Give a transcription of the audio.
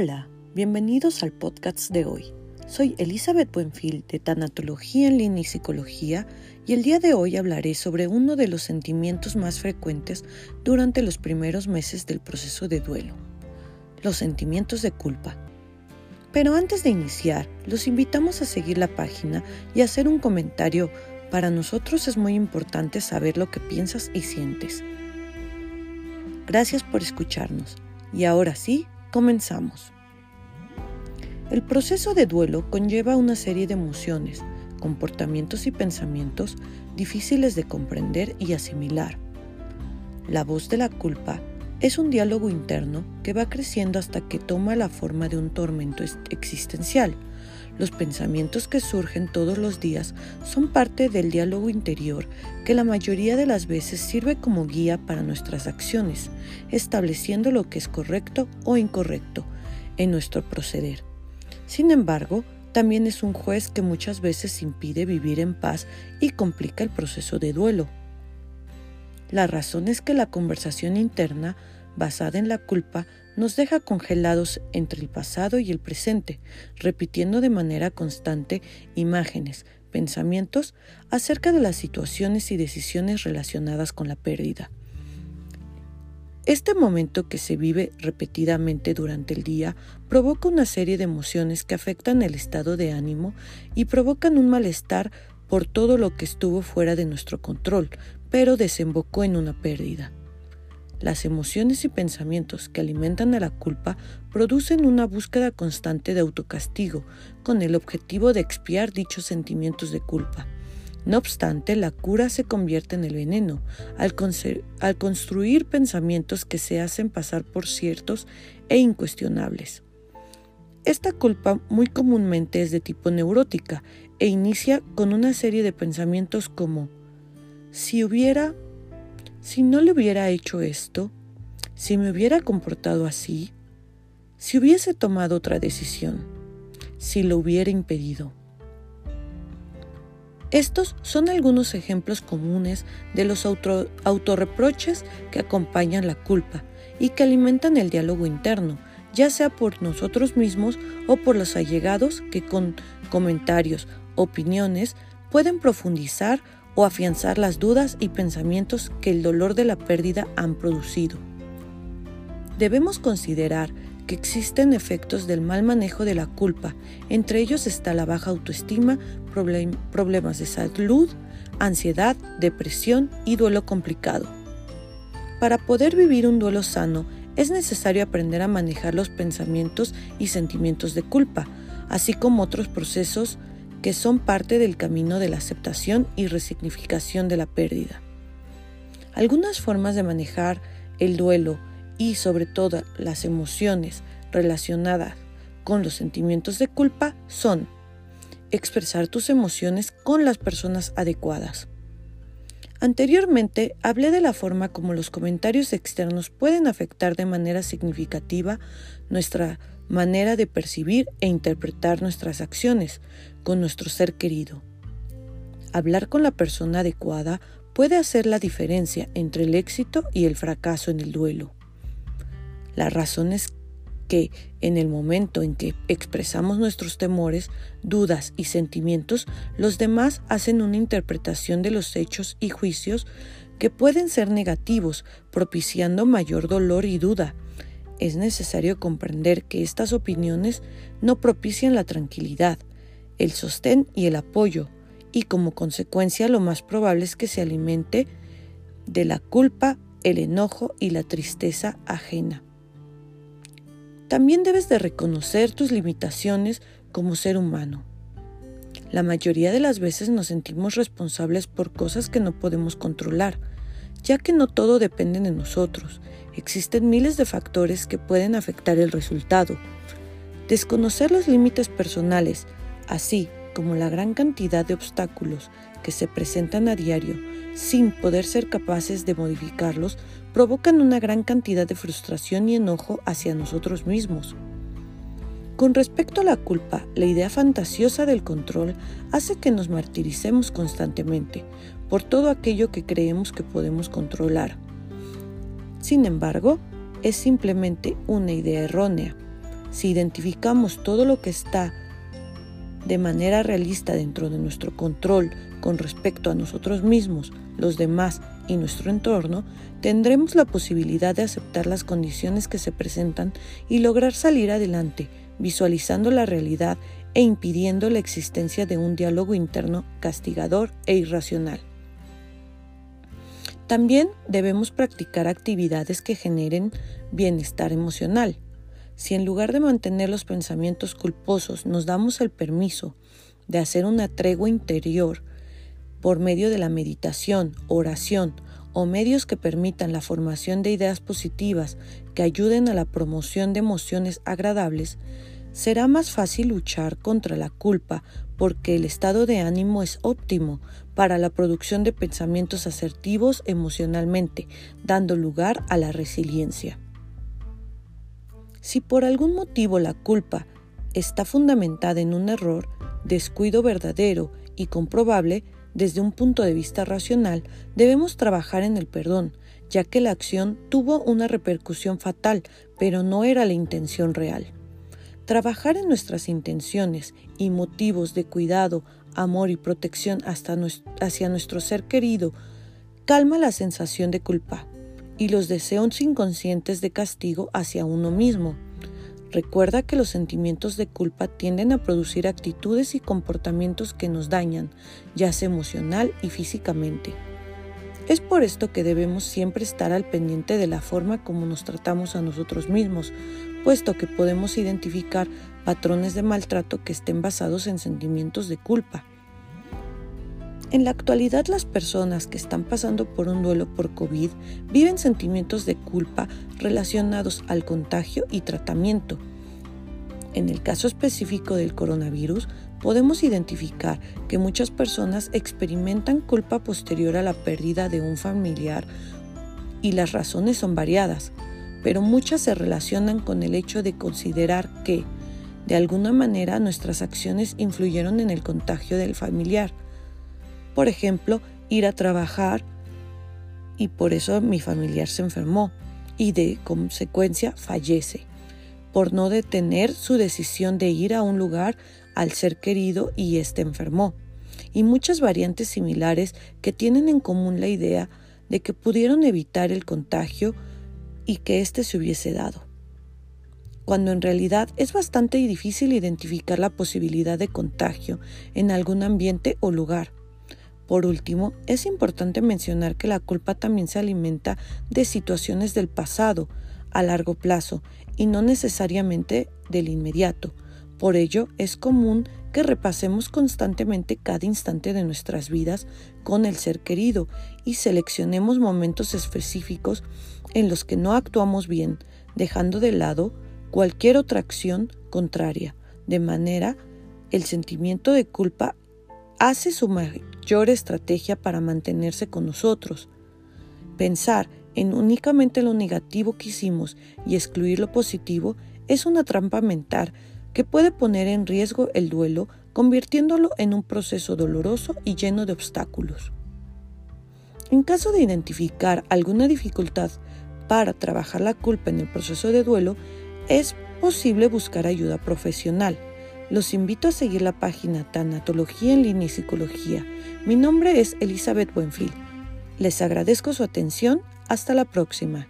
Hola, bienvenidos al podcast de hoy. Soy Elizabeth Buenfil de Tanatología en Línea y Psicología y el día de hoy hablaré sobre uno de los sentimientos más frecuentes durante los primeros meses del proceso de duelo, los sentimientos de culpa. Pero antes de iniciar, los invitamos a seguir la página y hacer un comentario. Para nosotros es muy importante saber lo que piensas y sientes. Gracias por escucharnos. Y ahora sí, comenzamos. El proceso de duelo conlleva una serie de emociones, comportamientos y pensamientos difíciles de comprender y asimilar. La voz de la culpa es un diálogo interno que va creciendo hasta que toma la forma de un tormento existencial. Los pensamientos que surgen todos los días son parte del diálogo interior que la mayoría de las veces sirve como guía para nuestras acciones, estableciendo lo que es correcto o incorrecto en nuestro proceder. Sin embargo, también es un juez que muchas veces impide vivir en paz y complica el proceso de duelo. La razón es que la conversación interna, basada en la culpa, nos deja congelados entre el pasado y el presente, repitiendo de manera constante imágenes, pensamientos acerca de las situaciones y decisiones relacionadas con la pérdida. Este momento que se vive repetidamente durante el día provoca una serie de emociones que afectan el estado de ánimo y provocan un malestar por todo lo que estuvo fuera de nuestro control, pero desembocó en una pérdida. Las emociones y pensamientos que alimentan a la culpa producen una búsqueda constante de autocastigo con el objetivo de expiar dichos sentimientos de culpa. No obstante, la cura se convierte en el veneno al, al construir pensamientos que se hacen pasar por ciertos e incuestionables. Esta culpa muy comúnmente es de tipo neurótica e inicia con una serie de pensamientos como si hubiera si no le hubiera hecho esto, si me hubiera comportado así, si hubiese tomado otra decisión, si lo hubiera impedido. Estos son algunos ejemplos comunes de los autorreproches que acompañan la culpa y que alimentan el diálogo interno, ya sea por nosotros mismos o por los allegados que con comentarios, opiniones, pueden profundizar o afianzar las dudas y pensamientos que el dolor de la pérdida han producido. Debemos considerar que existen efectos del mal manejo de la culpa, entre ellos está la baja autoestima, problemas de salud, ansiedad, depresión y duelo complicado. Para poder vivir un duelo sano, es necesario aprender a manejar los pensamientos y sentimientos de culpa, así como otros procesos que son parte del camino de la aceptación y resignificación de la pérdida. Algunas formas de manejar el duelo y sobre todo las emociones relacionadas con los sentimientos de culpa son expresar tus emociones con las personas adecuadas. Anteriormente hablé de la forma como los comentarios externos pueden afectar de manera significativa nuestra manera de percibir e interpretar nuestras acciones con nuestro ser querido. Hablar con la persona adecuada puede hacer la diferencia entre el éxito y el fracaso en el duelo. La razón es que en el momento en que expresamos nuestros temores, dudas y sentimientos, los demás hacen una interpretación de los hechos y juicios que pueden ser negativos, propiciando mayor dolor y duda, es necesario comprender que estas opiniones no propician la tranquilidad, el sostén y el apoyo, y como consecuencia lo más probable es que se alimente de la culpa, el enojo y la tristeza ajena. También debes de reconocer tus limitaciones como ser humano. La mayoría de las veces nos sentimos responsables por cosas que no podemos controlar, ya que no todo depende de nosotros existen miles de factores que pueden afectar el resultado. Desconocer los límites personales, así como la gran cantidad de obstáculos que se presentan a diario sin poder ser capaces de modificarlos, provocan una gran cantidad de frustración y enojo hacia nosotros mismos. Con respecto a la culpa, la idea fantasiosa del control hace que nos martiricemos constantemente por todo aquello que creemos que podemos controlar sin embargo, es simplemente una idea errónea. Si identificamos todo lo que está de manera realista dentro de nuestro control con respecto a nosotros mismos, los demás y nuestro entorno, tendremos la posibilidad de aceptar las condiciones que se presentan y lograr salir adelante, visualizando la realidad e impidiendo la existencia de un diálogo interno castigador e irracional. También debemos practicar actividades que generen bienestar emocional. Si en lugar de mantener los pensamientos culposos nos damos el permiso de hacer una tregua interior por medio de la meditación, oración o medios que permitan la formación de ideas positivas que ayuden a la promoción de emociones agradables, será más fácil luchar contra la culpa porque el estado de ánimo es óptimo para la producción de pensamientos asertivos emocionalmente, dando lugar a la resiliencia. Si por algún motivo la culpa está fundamentada en un error, descuido verdadero y comprobable, desde un punto de vista racional, debemos trabajar en el perdón, ya que la acción tuvo una repercusión fatal, pero no era la intención real. Trabajar en nuestras intenciones y motivos de cuidado, amor y protección hacia nuestro ser querido calma la sensación de culpa, y los deseos inconscientes de castigo hacia uno mismo. Recuerda que los sentimientos de culpa tienden a producir actitudes y comportamientos que nos dañan, ya sea emocional y físicamente. Es por esto que debemos siempre estar al pendiente de la forma como nos tratamos a nosotros mismos, puesto que podemos identificar patrones de maltrato que estén basados en sentimientos de culpa. En la actualidad las personas que están pasando por un duelo por COVID viven sentimientos de culpa relacionados al contagio y tratamiento. En el caso específico del coronavirus, podemos identificar que muchas personas experimentan culpa posterior a la pérdida de un familiar y las razones son variadas, pero muchas se relacionan con el hecho de considerar que, de alguna manera, nuestras acciones influyeron en el contagio del familiar. Por ejemplo, ir a trabajar y por eso mi familiar se enfermó y de consecuencia fallece, por no detener su decisión de ir a un lugar al ser querido y éste enfermó, y muchas variantes similares que tienen en común la idea de que pudieron evitar el contagio y que éste se hubiese dado. Cuando en realidad es bastante difícil identificar la posibilidad de contagio en algún ambiente o lugar, por último, es importante mencionar que la culpa también se alimenta de situaciones del pasado, a largo plazo, y no necesariamente del inmediato. Por ello, es común que repasemos constantemente cada instante de nuestras vidas con el ser querido y seleccionemos momentos específicos en los que no actuamos bien, dejando de lado cualquier otra acción contraria. De manera, el sentimiento de culpa hace su mayor estrategia para mantenerse con nosotros. Pensar en únicamente lo negativo que hicimos y excluir lo positivo es una trampa mental que puede poner en riesgo el duelo, convirtiéndolo en un proceso doloroso y lleno de obstáculos. En caso de identificar alguna dificultad para trabajar la culpa en el proceso de duelo, es posible buscar ayuda profesional. Los invito a seguir la página Tanatología en línea y Psicología. Mi nombre es Elizabeth Buenfil. Les agradezco su atención. Hasta la próxima.